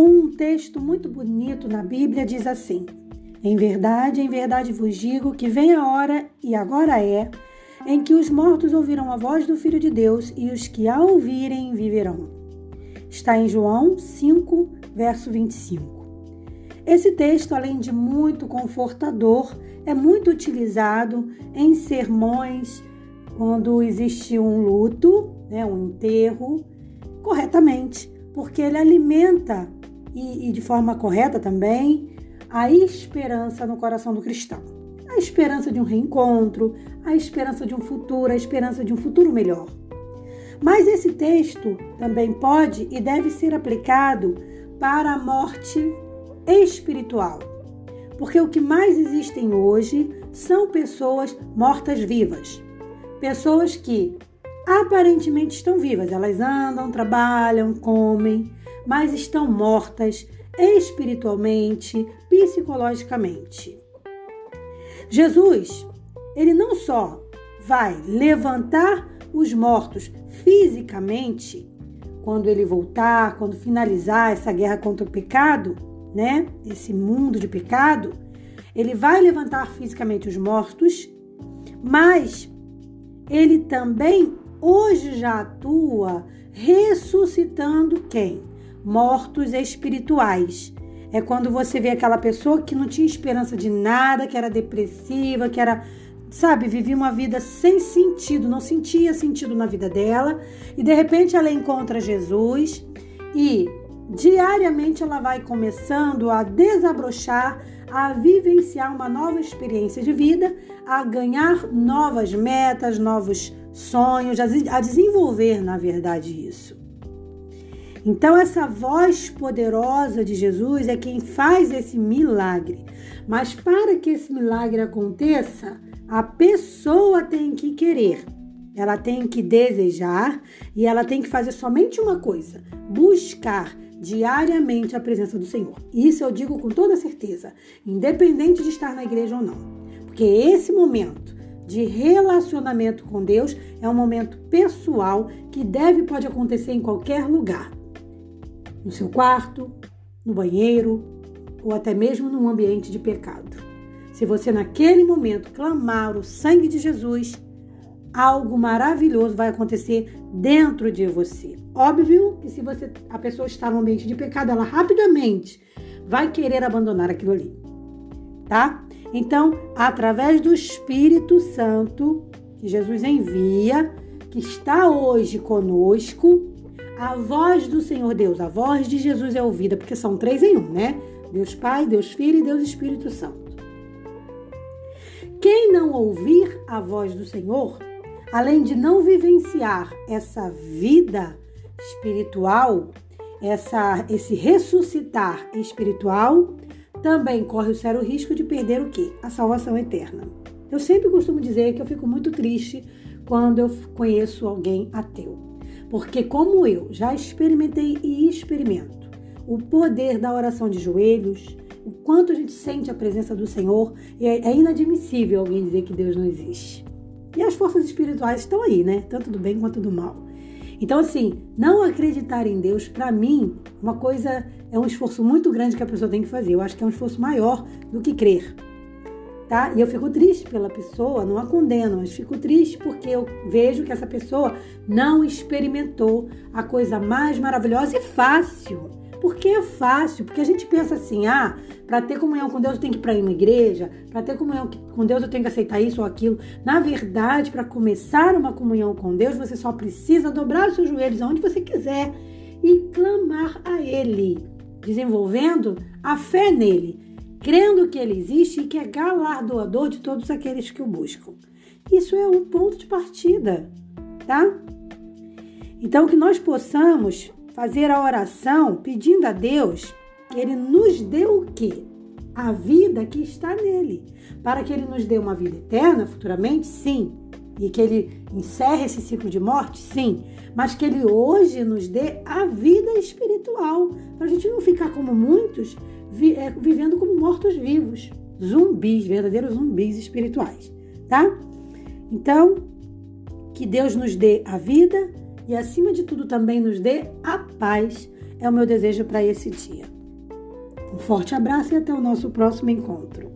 Um texto muito bonito na Bíblia diz assim: Em verdade, em verdade vos digo que vem a hora, e agora é, em que os mortos ouvirão a voz do Filho de Deus e os que a ouvirem viverão. Está em João 5, verso 25. Esse texto, além de muito confortador, é muito utilizado em sermões quando existe um luto, né, um enterro, corretamente, porque ele alimenta e, e de forma correta também a esperança no coração do cristão. A esperança de um reencontro, a esperança de um futuro, a esperança de um futuro melhor. Mas esse texto também pode e deve ser aplicado para a morte espiritual. Porque o que mais existem hoje são pessoas mortas-vivas. Pessoas que aparentemente estão vivas, elas andam, trabalham, comem, mas estão mortas espiritualmente, psicologicamente. Jesus, ele não só vai levantar os mortos fisicamente, quando ele voltar, quando finalizar essa guerra contra o pecado, né? Esse mundo de pecado, ele vai levantar fisicamente os mortos, mas ele também hoje já atua ressuscitando quem? Mortos espirituais. É quando você vê aquela pessoa que não tinha esperança de nada, que era depressiva, que era, sabe, vivia uma vida sem sentido, não sentia sentido na vida dela, e de repente ela encontra Jesus e diariamente ela vai começando a desabrochar, a vivenciar uma nova experiência de vida, a ganhar novas metas, novos sonhos, a desenvolver, na verdade, isso. Então, essa voz poderosa de Jesus é quem faz esse milagre. Mas para que esse milagre aconteça, a pessoa tem que querer, ela tem que desejar e ela tem que fazer somente uma coisa: buscar diariamente a presença do Senhor. Isso eu digo com toda certeza, independente de estar na igreja ou não. Porque esse momento de relacionamento com Deus é um momento pessoal que deve pode acontecer em qualquer lugar. No seu quarto, no banheiro ou até mesmo num ambiente de pecado. Se você naquele momento clamar o sangue de Jesus, algo maravilhoso vai acontecer dentro de você. Óbvio que se você a pessoa está no ambiente de pecado, ela rapidamente vai querer abandonar aquilo ali. Tá? Então, através do Espírito Santo que Jesus envia, que está hoje conosco, a voz do Senhor Deus, a voz de Jesus é ouvida, porque são três em um, né? Deus Pai, Deus Filho e Deus Espírito Santo. Quem não ouvir a voz do Senhor além de não vivenciar essa vida espiritual, essa, esse ressuscitar espiritual, também corre o sério risco de perder o quê? A salvação eterna. Eu sempre costumo dizer que eu fico muito triste quando eu conheço alguém ateu. Porque como eu já experimentei e experimento o poder da oração de joelhos, o quanto a gente sente a presença do Senhor, é inadmissível alguém dizer que Deus não existe. E as forças espirituais estão aí, né? Tanto do bem quanto do mal. Então, assim, não acreditar em Deus, para mim, uma coisa é um esforço muito grande que a pessoa tem que fazer. Eu acho que é um esforço maior do que crer. Tá? E eu fico triste pela pessoa, não a condeno, mas fico triste porque eu vejo que essa pessoa não experimentou a coisa mais maravilhosa e fácil porque é fácil, porque a gente pensa assim, ah, para ter comunhão com Deus eu tenho que ir para uma igreja, para ter comunhão com Deus eu tenho que aceitar isso ou aquilo. Na verdade, para começar uma comunhão com Deus, você só precisa dobrar os seus joelhos aonde você quiser e clamar a Ele, desenvolvendo a fé nele, crendo que Ele existe e que é galardoador de todos aqueles que o buscam. Isso é um ponto de partida, tá? Então, que nós possamos fazer a oração pedindo a Deus que Ele nos dê o quê? A vida que está nele. Para que Ele nos dê uma vida eterna futuramente, sim. E que Ele encerre esse ciclo de morte, sim. Mas que Ele hoje nos dê a vida espiritual. Para a gente não ficar como muitos, é, vivendo como mortos-vivos. Zumbis, verdadeiros zumbis espirituais. Tá? Então, que Deus nos dê a vida e, acima de tudo, também nos dê a paz é o meu desejo para esse dia. Um forte abraço e até o nosso próximo encontro.